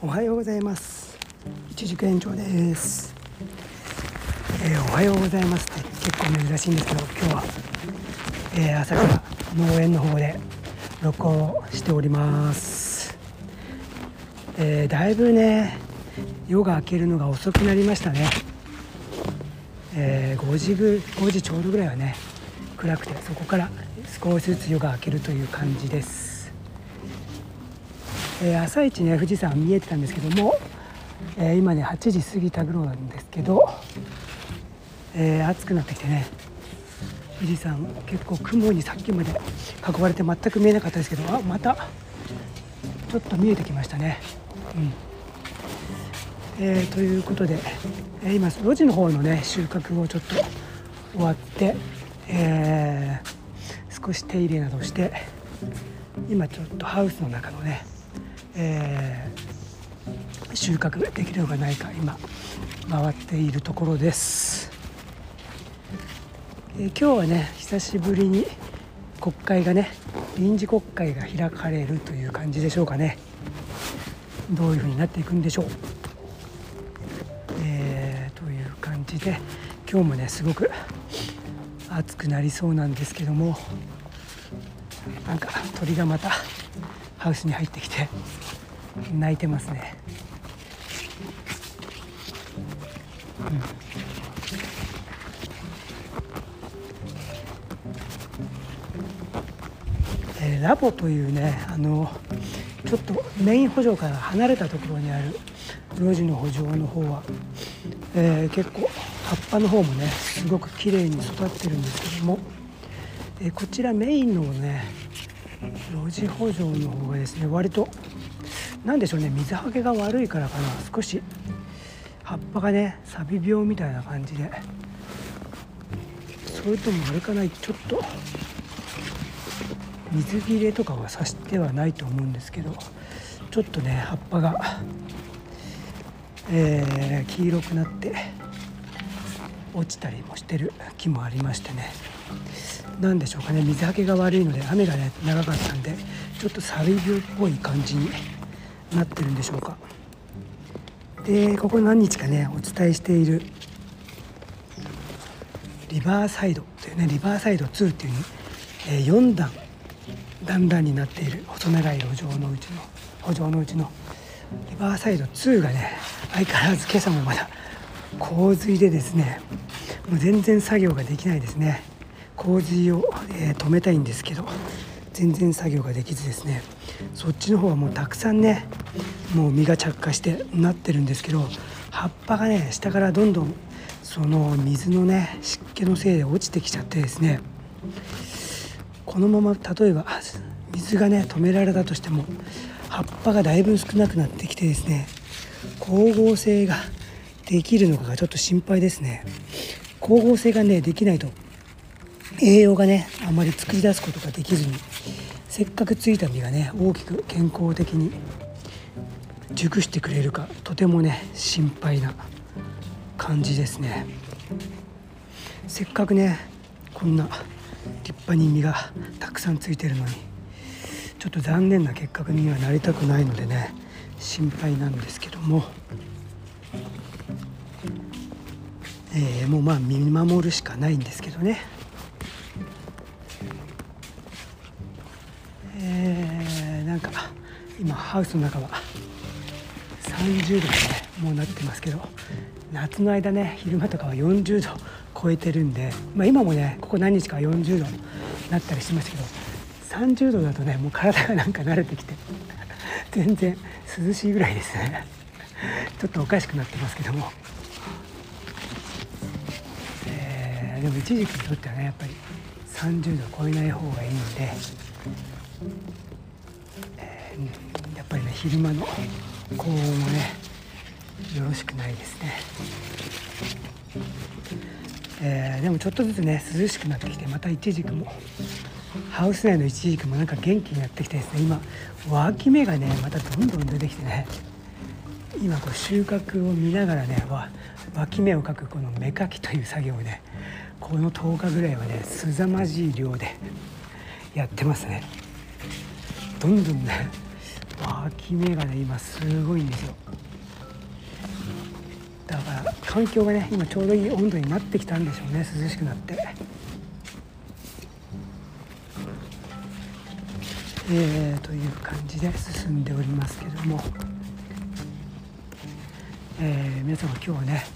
おはようございます。一軸園長です、えー、おはようございますって結構珍しいんですけど今日は、えー、朝から農園の方で録音しております、えー、だいぶね夜が明けるのが遅くなりましたね、え5時ぐ5時ちょうどぐらいはね暗くてそこから少しずつ夜が明けるという感じです。えー、朝一ね富士山見えてたんですけども、えー、今ね8時過ぎた頃なんですけど、えー、暑くなってきてね富士山結構雲にさっきまで囲まれて全く見えなかったですけどあまたちょっと見えてきましたね。うんえー、ということで、えー、今路地の方のね収穫をちょっと終わって、えー、少し手入れなどして今ちょっとハウスの中のねえー、収穫できるのがないか今回っているところです、えー、今日はね久しぶりに国会がね臨時国会が開かれるという感じでしょうかね。どういうふうになっていくんでしょう、えー、という感じで今日もねすごく暑くなりそうなんですけどもなんか鳥がまたハウスに入ってきて泣いてますね、うん。えー、ラボというねあのちょっとメイン補助から離れたところにある路地の補助の方は、えー、結構葉っぱの方もねすごく綺麗に育ってるんですけども、えー、こちらメインのね路地補助の方がですね割と何でしょうね水はけが悪いからかな。少し葉っぱがね錆病みたいな感じで。それともあれかないちょっと水切れとかはさしてはないと思うんですけどちょっとね葉っぱが、えー、黄色くなって落ちたりもしてる木もありましてね。何でしょうかね水はけが悪いので雨がね長かったんでちょっと錆病っぽい感じになってるんでしょうか。でここ何日かねお伝えしているリバーサイドというねリバーサイド2っていうに、えー、4段段々になっている細長い路上のうちの歩道のうちのリバーサイド2がね相変わらず今朝もまだ洪水でですねもう全然作業ができないですね。洪水を、えー、止めたいんですけど全然作業ができずですね。そっちの方はもうたくさんねもう実が着火してなってるんですけど葉っぱがね下からどんどんその水のね湿気のせいで落ちてきちゃってですね。このまま例えば水がね止められたとしても葉っぱがだいぶ少なくなってきてですね光合成ができるのかがちょっと心配ですね。光合成がねできないと栄養がねあんまり作り出すことができずにせっかくついた実がね大きく健康的に熟してくれるかとてもね心配な感じですね。せっかくねこんな立派に実がたくさんついてるのにちょっと残念な結果にはなりたくないのでね心配なんですけども、えー、もうまあ見守るしかないんですけどね。今ハウスの中は30度に、ね、もうなってますけど夏の間ね昼間とかは40度超えてるんで、まあ、今もねここ何日か40度になったりしましたけど30度だとねもう体がなんか慣れてきて全然涼しいぐらいですね。ちょっとおかしくなってますけども、えー、でも一時期にとってはねやっぱり30度超えない方がいいんで昼間の高温もねよろしくないですね、えー、でもちょっとずつね涼しくなってきてまたイチジクもハウス内のイチジクもなんか元気になってきてですね。今脇芽がねまたどんどん出てきてね。今こう収穫を見ながらねわ脇芽をかくこの芽かきという作業をねこの10日ぐらいはね凄まじい量でやってますね。どんどんね湧き目がね今すごいんですよ。だから環境がね今ちょうどいい温度になってきたんでしょうね涼しくなって。えー、という感じで進んでおりますけども、えー、皆様今日はね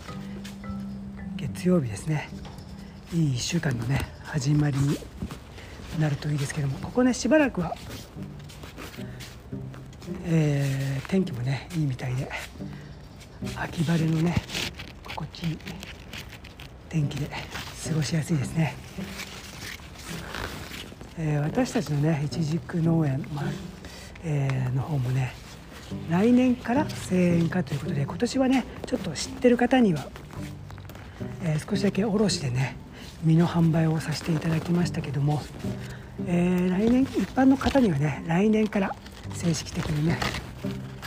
月曜日ですね。いい1週間のね始まりになるといいですけどもここねしばらくは、えー、天気もねいいみたいで秋晴れのね心地いい天気で過ごしやすいですね、えー、私たちのねいちじく農園、まあえー、の方もね来年から製園化ということで今年はねちょっと知ってる方には、えー、少しだけ卸でね実の販売をさせていただきましたけども、えー、来年一般の方にはね来年から正式的にね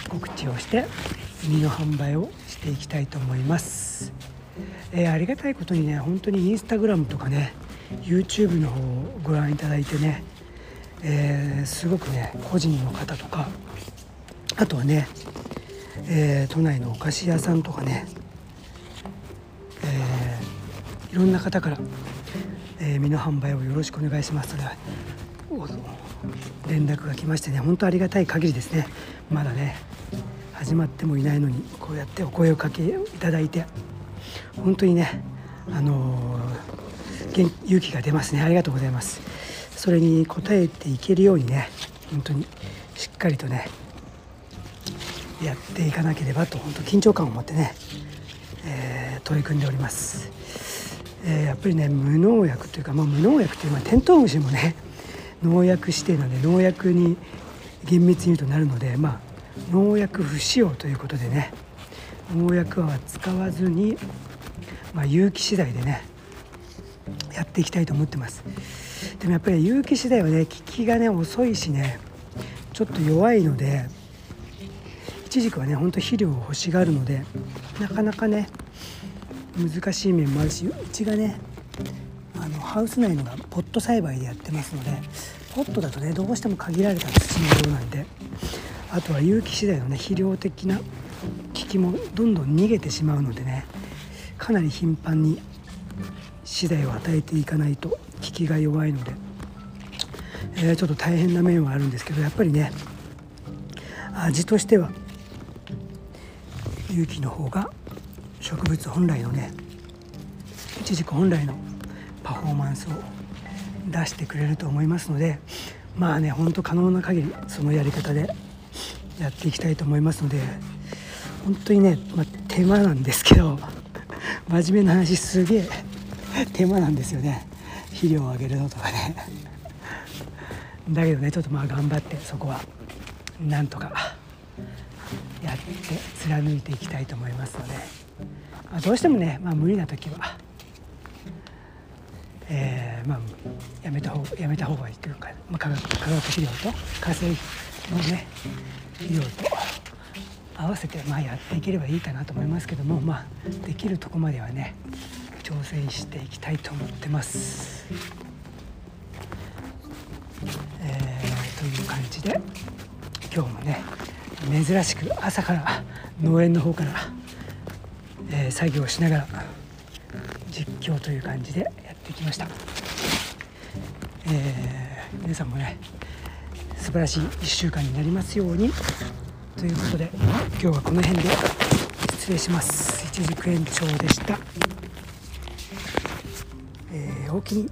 告知をして実の販売をしていきたいと思います、えー、ありがたいことにね本当にインスタグラムとかね YouTube の方をご覧いただいてね、えー、すごくね個人の方とかあとはね、えー、都内のお菓子屋さんとかね、えー、いろんな方から、えー、身の販売をよろしくお願いしますとね連絡が来ましてね本当ありがたい限りですね。まだね始まってもいないのにこうやってお声をかけいただいて本当にねあのー、勇気が出ますね。ありがとうございます。それに応えていけるようにね本当にしっかりとねやっていかなければと本当緊張感を持ってね、えー、取り組んでおります、えー、やっぱりね無農薬というか、まあ、無農薬というのはテントウムシもね農薬指定なんで農薬に厳密に言うとなるのでまあ農薬不使用ということでね農薬は使わずに、まあ、有機資材でねやっていきたいと思ってます。でもやっぱり有機資材はね効きがね遅いしねちょっと弱いのでイチジクはねほんと肥料を欲しがるのでなかなかね難しい面もあるしうちがねあのハウス内のがポット栽培でやってますのでポットだとねどうしても限られた土の量なんで。あとは有機資材のね肥料的な効きもどんどん逃げてしまうのでねかなり頻繁に資材を与えていかないと効きが弱いので、えー、ちょっと大変な面はあるんですけどやっぱりね味としては有機の方が植物本来のねいちじく本来のパフォーマンスを出してくれると思いますのでまあねほんと可能な限りそのやり方でやっていきたいと思いますので本当にね、まあ、手間なんですけど 真面目な話すげえ手間なんですよね。肥料をあげるのとかね。だけどねちょっとまあ頑張ってそこはなんとかやって貫いていきたいと思いますので、まあ、どうしてもね、まあ、無理な時は、えー、まあ、やめた方やめた方がいいというか、まあ、化学化学肥料と化成のね肥料と合わせてまあやっていければいいかなと思いますけども、まあ、できるとこまではね挑戦していきたいと思ってます。えー、という感じで今日もね珍しく朝から農園の方から、えー、作業しながら実況という感じでってきました、えー、皆さんもね素晴らしい1週間になりますように。ということで今日はこの辺で失礼します。一軸延長でした、えー、おおきに